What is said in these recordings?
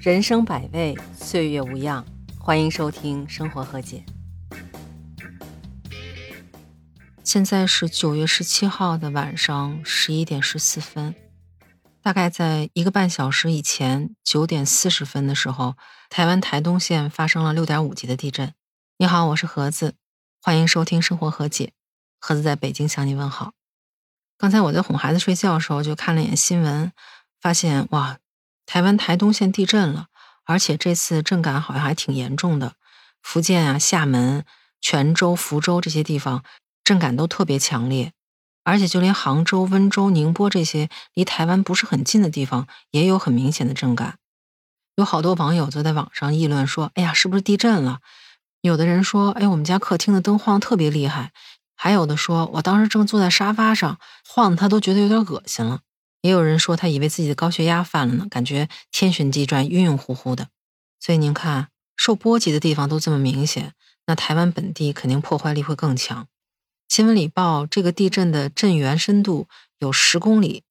人生百味，岁月无恙。欢迎收听《生活和解》。现在是九月十七号的晚上十一点十四分，大概在一个半小时以前，九点四十分的时候，台湾台东县发生了六点五级的地震。你好，我是盒子，欢迎收听《生活和解》。盒子在北京向你问好。刚才我在哄孩子睡觉的时候，就看了一眼新闻，发现哇，台湾台东县地震了，而且这次震感好像还挺严重的。福建啊、厦门、泉州、福州这些地方震感都特别强烈，而且就连杭州、温州、宁波这些离台湾不是很近的地方，也有很明显的震感。有好多网友就在网上议论说：“哎呀，是不是地震了？”有的人说：“哎，我们家客厅的灯晃特别厉害。”还有的说，我当时正坐在沙发上晃的，他都觉得有点恶心了。也有人说，他以为自己的高血压犯了呢，感觉天旋地转、晕晕乎乎的。所以您看，受波及的地方都这么明显，那台湾本地肯定破坏力会更强。新闻里报这个地震的震源深度有十公里。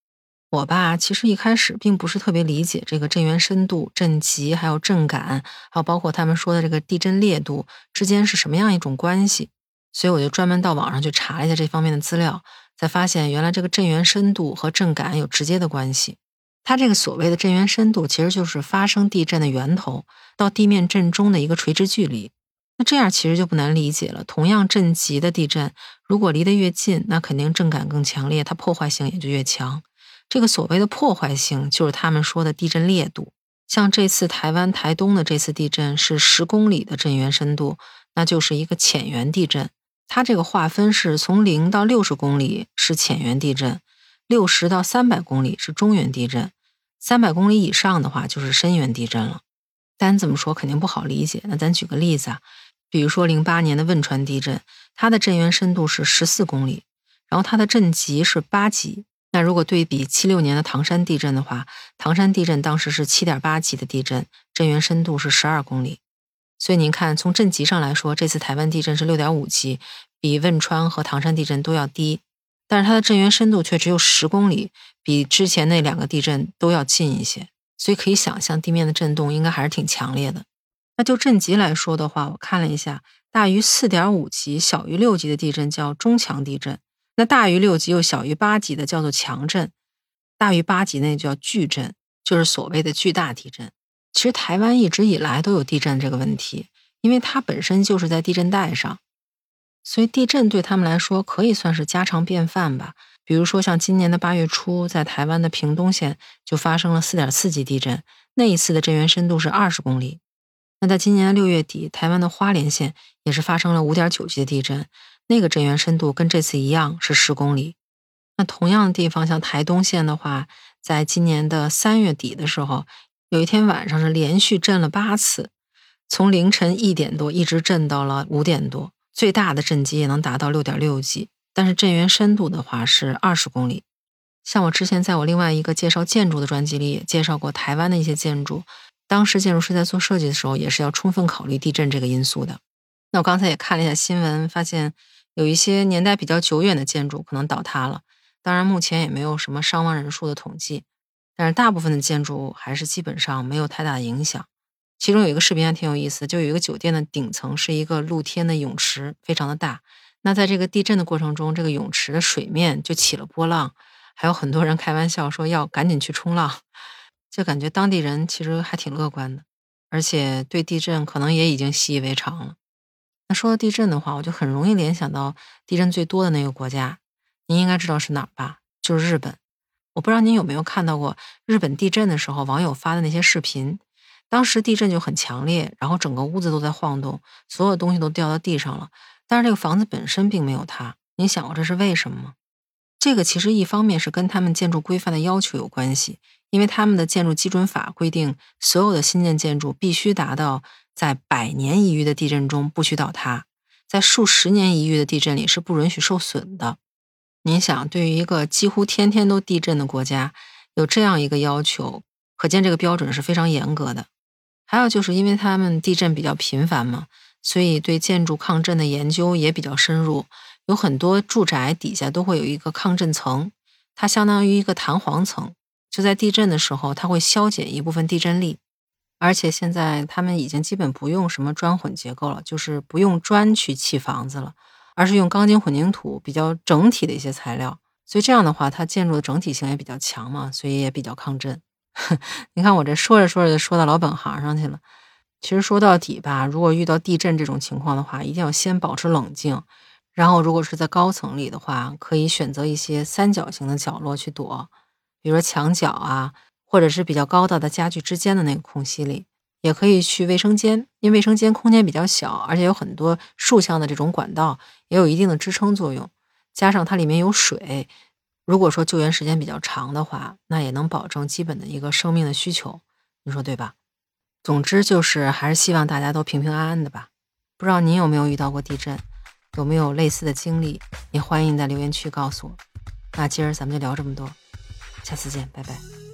我吧，其实一开始并不是特别理解这个震源深度、震级，还有震感，还有包括他们说的这个地震烈度之间是什么样一种关系。所以我就专门到网上去查了一下这方面的资料，才发现原来这个震源深度和震感有直接的关系。它这个所谓的震源深度，其实就是发生地震的源头到地面震中的一个垂直距离。那这样其实就不难理解了。同样震级的地震，如果离得越近，那肯定震感更强烈，它破坏性也就越强。这个所谓的破坏性，就是他们说的地震烈度。像这次台湾台东的这次地震是十公里的震源深度，那就是一个浅源地震。它这个划分是从零到六十公里是浅源地震，六十到三百公里是中源地震，三百公里以上的话就是深源地震了。单这么说肯定不好理解，那咱举个例子啊，比如说零八年的汶川地震，它的震源深度是十四公里，然后它的震级是八级。那如果对比七六年的唐山地震的话，唐山地震当时是七点八级的地震，震源深度是十二公里。所以您看，从震级上来说，这次台湾地震是六点五级，比汶川和唐山地震都要低，但是它的震源深度却只有十公里，比之前那两个地震都要近一些。所以可以想象，地面的震动应该还是挺强烈的。那就震级来说的话，我看了一下，大于四点五级、小于六级的地震叫中强地震，那大于六级又小于八级的叫做强震，大于八级那叫巨震，就是所谓的巨大地震。其实台湾一直以来都有地震这个问题，因为它本身就是在地震带上，所以地震对他们来说可以算是家常便饭吧。比如说像今年的八月初，在台湾的屏东县就发生了四点四级地震，那一次的震源深度是二十公里。那在今年的六月底，台湾的花莲县也是发生了五点九级的地震，那个震源深度跟这次一样是十公里。那同样的地方，像台东县的话，在今年的三月底的时候。有一天晚上是连续震了八次，从凌晨一点多一直震到了五点多，最大的震级也能达到六点六级。但是震源深度的话是二十公里。像我之前在我另外一个介绍建筑的专辑里也介绍过台湾的一些建筑，当时建筑师在做设计的时候也是要充分考虑地震这个因素的。那我刚才也看了一下新闻，发现有一些年代比较久远的建筑可能倒塌了，当然目前也没有什么伤亡人数的统计。但是大部分的建筑物还是基本上没有太大的影响。其中有一个视频还挺有意思，就有一个酒店的顶层是一个露天的泳池，非常的大。那在这个地震的过程中，这个泳池的水面就起了波浪，还有很多人开玩笑说要赶紧去冲浪，就感觉当地人其实还挺乐观的，而且对地震可能也已经习以为常了。那说到地震的话，我就很容易联想到地震最多的那个国家，您应该知道是哪儿吧？就是日本。我不知道您有没有看到过日本地震的时候网友发的那些视频，当时地震就很强烈，然后整个屋子都在晃动，所有东西都掉到地上了，但是这个房子本身并没有塌。您想过这是为什么吗？这个其实一方面是跟他们建筑规范的要求有关系，因为他们的建筑基准法规定，所有的新建建筑必须达到在百年一遇的地震中不许倒塌，在数十年一遇的地震里是不允许受损的。您想，对于一个几乎天天都地震的国家，有这样一个要求，可见这个标准是非常严格的。还有就是因为他们地震比较频繁嘛，所以对建筑抗震的研究也比较深入。有很多住宅底下都会有一个抗震层，它相当于一个弹簧层，就在地震的时候，它会消减一部分地震力。而且现在他们已经基本不用什么砖混结构了，就是不用砖去砌房子了，而是用钢筋混凝土比较整体的一些材料。所以这样的话，它建筑的整体性也比较强嘛，所以也比较抗震。你看我这说着说着就说到老本行上去了。其实说到底吧，如果遇到地震这种情况的话，一定要先保持冷静。然后如果是在高层里的话，可以选择一些三角形的角落去躲，比如说墙角啊。或者是比较高大的家具之间的那个空隙里，也可以去卫生间，因为卫生间空间比较小，而且有很多竖向的这种管道，也有一定的支撑作用。加上它里面有水，如果说救援时间比较长的话，那也能保证基本的一个生命的需求，你说对吧？总之就是还是希望大家都平平安安的吧。不知道您有没有遇到过地震，有没有类似的经历？也欢迎在留言区告诉我。那今儿咱们就聊这么多，下次见，拜拜。